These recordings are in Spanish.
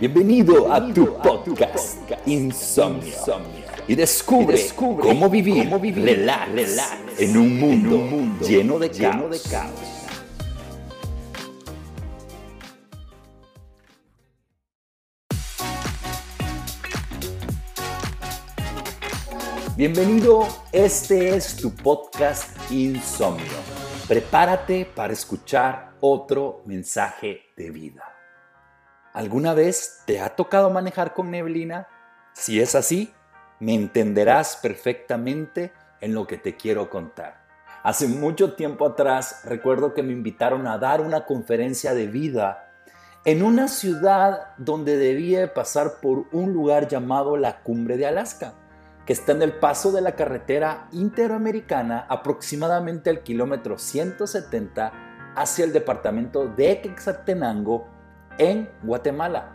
Bienvenido, a, tu podcast, Insomnio. Y descubre, cómo vivir, relax, en un mundo, lleno, de, caos. Bienvenido, este es tu podcast Insomnio. Prepárate para escuchar otro mensaje de vida. ¿Alguna vez te ha tocado manejar con neblina? Si es así, me entenderás perfectamente en lo que te quiero contar. Hace mucho tiempo atrás recuerdo que me invitaron a dar una conferencia de vida en una ciudad donde debía pasar por un lugar llamado la Cumbre de Alaska, que está en el paso de la carretera interamericana aproximadamente al kilómetro 170 hacia el departamento de Quetzaltenango en Guatemala.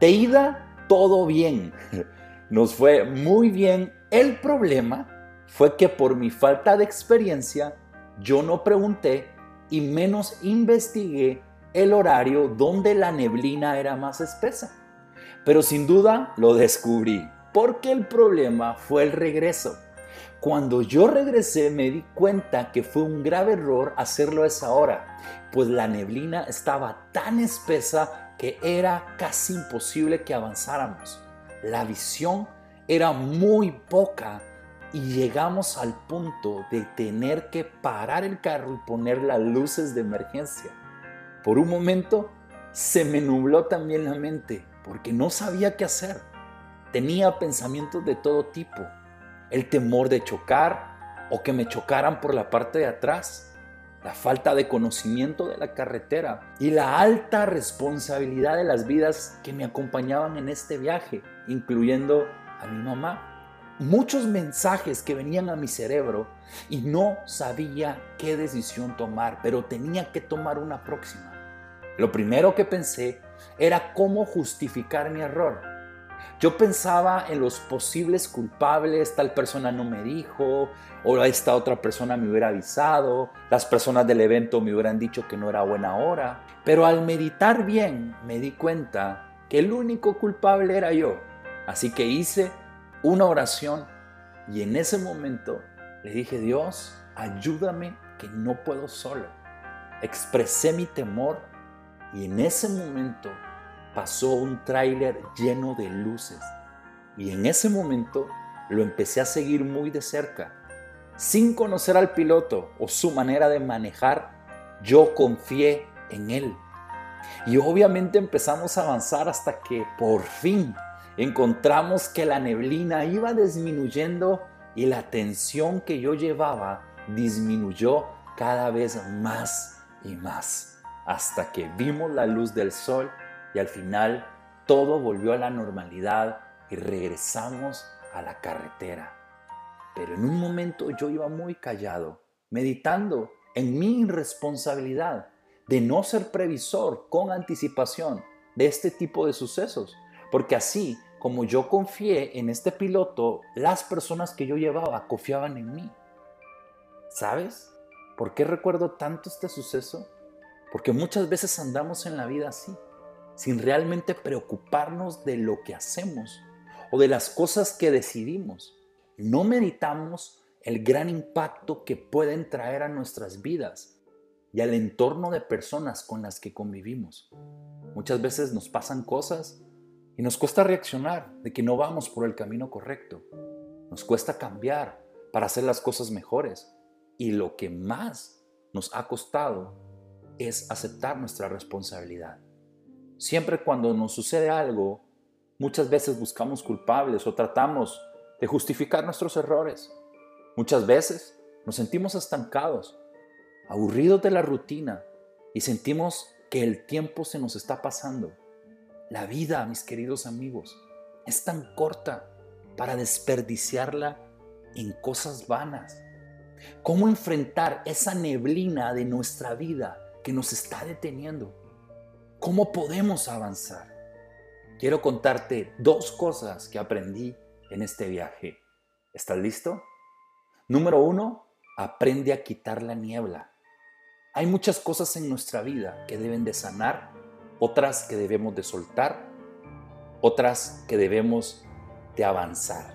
De ida, todo bien. Nos fue muy bien. El problema fue que por mi falta de experiencia, yo no pregunté y menos investigué el horario donde la neblina era más espesa. Pero sin duda lo descubrí, porque el problema fue el regreso. Cuando yo regresé me di cuenta que fue un grave error hacerlo a esa hora, pues la neblina estaba tan espesa que era casi imposible que avanzáramos. La visión era muy poca y llegamos al punto de tener que parar el carro y poner las luces de emergencia. Por un momento se me nubló también la mente porque no sabía qué hacer. Tenía pensamientos de todo tipo el temor de chocar o que me chocaran por la parte de atrás, la falta de conocimiento de la carretera y la alta responsabilidad de las vidas que me acompañaban en este viaje, incluyendo a mi mamá. Muchos mensajes que venían a mi cerebro y no sabía qué decisión tomar, pero tenía que tomar una próxima. Lo primero que pensé era cómo justificar mi error yo pensaba en los posibles culpables, tal persona no me dijo, o esta otra persona me hubiera avisado, las personas del evento me hubieran dicho que no era buena hora. Pero al meditar bien me di cuenta que el único culpable era yo. Así que hice una oración y en ese momento le dije, Dios, ayúdame que no puedo solo. Expresé mi temor y en ese momento pasó un tráiler lleno de luces y en ese momento lo empecé a seguir muy de cerca. Sin conocer al piloto o su manera de manejar, yo confié en él. Y obviamente empezamos a avanzar hasta que por fin encontramos que la neblina iba disminuyendo y la tensión que yo llevaba disminuyó cada vez más y más, hasta que vimos la luz del sol y al final todo volvió a la normalidad y regresamos a la carretera. Pero en un momento yo iba muy callado, meditando en mi irresponsabilidad de no ser previsor con anticipación de este tipo de sucesos, porque así como yo confié en este piloto, las personas que yo llevaba confiaban en mí. ¿Sabes? ¿Por qué recuerdo tanto este suceso? Porque muchas veces andamos en la vida así sin realmente preocuparnos de lo que hacemos o de las cosas que decidimos. No meditamos el gran impacto que pueden traer a nuestras vidas y al entorno de personas con las que convivimos. Muchas veces nos pasan cosas y nos cuesta reaccionar de que no vamos por el camino correcto. Nos cuesta cambiar para hacer las cosas mejores. Y lo que más nos ha costado es aceptar nuestra responsabilidad. Siempre cuando nos sucede algo, muchas veces buscamos culpables o tratamos de justificar nuestros errores. Muchas veces nos sentimos estancados, aburridos de la rutina y sentimos que el tiempo se nos está pasando. La vida, mis queridos amigos, es tan corta para desperdiciarla en cosas vanas. ¿Cómo enfrentar esa neblina de nuestra vida que nos está deteniendo? ¿Cómo podemos avanzar? Quiero contarte dos cosas que aprendí en este viaje. ¿Estás listo? Número uno, aprende a quitar la niebla. Hay muchas cosas en nuestra vida que deben de sanar, otras que debemos de soltar otras que debemos de avanzar.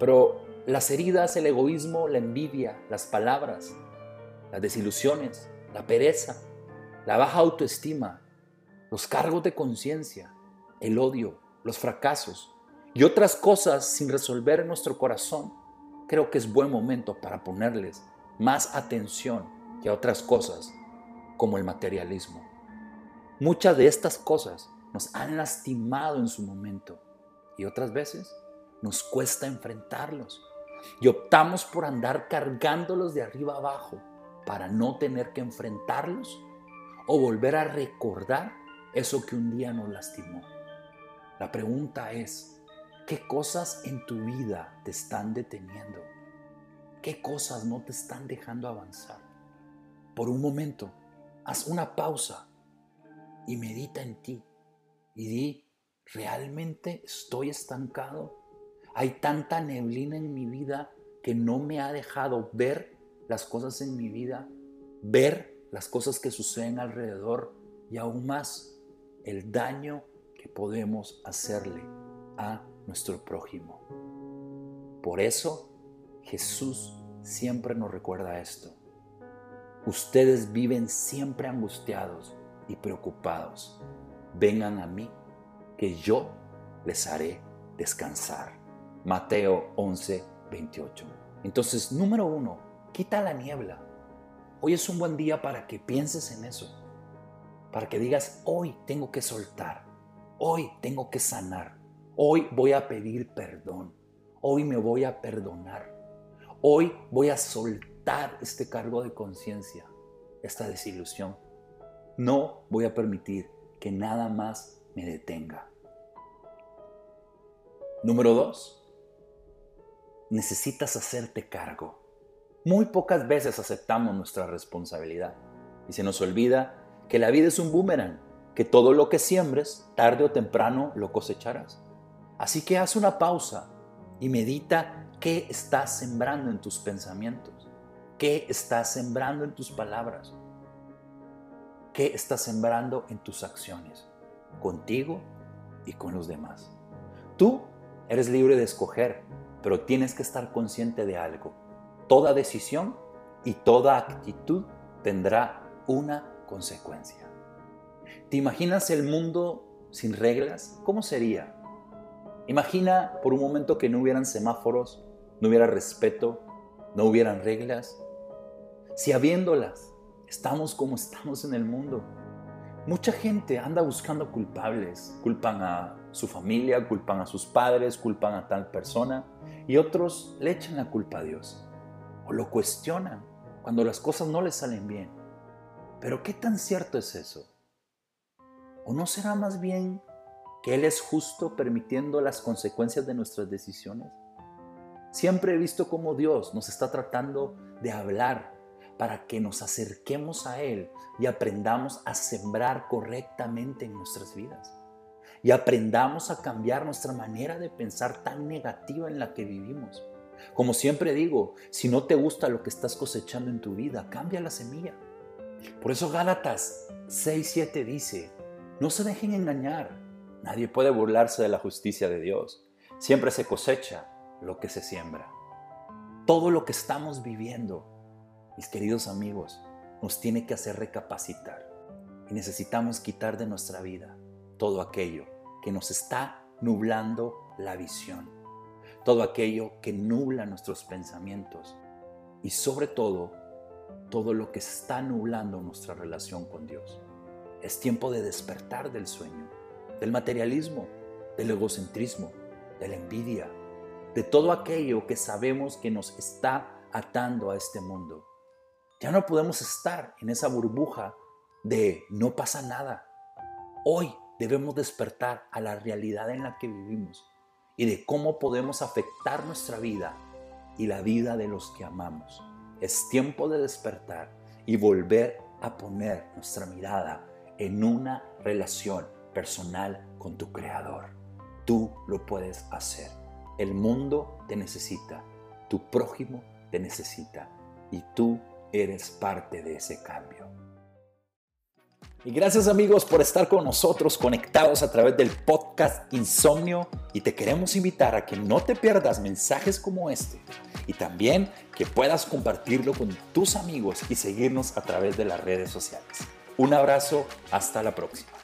Pero las heridas, el egoísmo, la envidia, las palabras, las desilusiones, la pereza, la baja autoestima, los cargos de conciencia, el odio, los fracasos y otras cosas sin resolver en nuestro corazón, creo que es buen momento para ponerles más atención que a otras cosas como el materialismo. Muchas de estas cosas nos han lastimado en su momento y otras veces nos cuesta enfrentarlos y optamos por andar cargándolos de arriba abajo para no tener que enfrentarlos o volver a recordar eso que un día nos lastimó. La pregunta es, ¿qué cosas en tu vida te están deteniendo? ¿Qué cosas no te están dejando avanzar? Por un momento, haz una pausa y medita en ti y di, ¿realmente estoy estancado? Hay tanta neblina en mi vida que no me ha dejado ver las cosas en mi vida, ver las cosas que suceden alrededor y aún más el daño que podemos hacerle a nuestro prójimo. Por eso Jesús siempre nos recuerda esto. Ustedes viven siempre angustiados y preocupados. Vengan a mí, que yo les haré descansar. Mateo 11, 28. Entonces, número uno, Quita la niebla. Hoy es un buen día para que pienses en eso. Para que digas, hoy tengo que soltar. Hoy tengo que sanar. Hoy voy a pedir perdón. Hoy me voy a perdonar. Hoy voy a soltar este cargo de conciencia, esta desilusión. No voy a permitir que nada más me detenga. Número dos, necesitas hacerte cargo. Muy pocas veces aceptamos nuestra responsabilidad y se nos olvida que la vida es un boomerang, que todo lo que siembres, tarde o temprano lo cosecharás. Así que haz una pausa y medita qué estás sembrando en tus pensamientos, qué estás sembrando en tus palabras, qué estás sembrando en tus acciones, contigo y con los demás. Tú eres libre de escoger, pero tienes que estar consciente de algo toda decisión y toda actitud tendrá una consecuencia. ¿Te imaginas el mundo sin reglas? ¿Cómo sería? Imagina por un momento que no hubieran semáforos, no hubiera respeto, no hubieran reglas. Si habiéndolas, estamos como estamos en el mundo. Mucha gente anda buscando culpables, culpan a su familia, culpan a sus padres, culpan a tal persona y otros le echan la culpa a Dios lo cuestionan cuando las cosas no les salen bien. Pero ¿qué tan cierto es eso? ¿O no será más bien que Él es justo permitiendo las consecuencias de nuestras decisiones? Siempre he visto cómo Dios nos está tratando de hablar para que nos acerquemos a Él y aprendamos a sembrar correctamente en nuestras vidas. Y aprendamos a cambiar nuestra manera de pensar tan negativa en la que vivimos. Como siempre digo, si no te gusta lo que estás cosechando en tu vida, cambia la semilla. Por eso Gálatas 6:7 dice, no se dejen engañar, nadie puede burlarse de la justicia de Dios. Siempre se cosecha lo que se siembra. Todo lo que estamos viviendo, mis queridos amigos, nos tiene que hacer recapacitar. Y necesitamos quitar de nuestra vida todo aquello que nos está nublando la visión todo aquello que nubla nuestros pensamientos y sobre todo todo lo que está nublando nuestra relación con Dios. Es tiempo de despertar del sueño, del materialismo, del egocentrismo, de la envidia, de todo aquello que sabemos que nos está atando a este mundo. Ya no podemos estar en esa burbuja de no pasa nada. Hoy debemos despertar a la realidad en la que vivimos y de cómo podemos afectar nuestra vida y la vida de los que amamos. Es tiempo de despertar y volver a poner nuestra mirada en una relación personal con tu Creador. Tú lo puedes hacer. El mundo te necesita, tu prójimo te necesita y tú eres parte de ese cambio. Y gracias amigos por estar con nosotros conectados a través del podcast Insomnio y te queremos invitar a que no te pierdas mensajes como este y también que puedas compartirlo con tus amigos y seguirnos a través de las redes sociales. Un abrazo, hasta la próxima.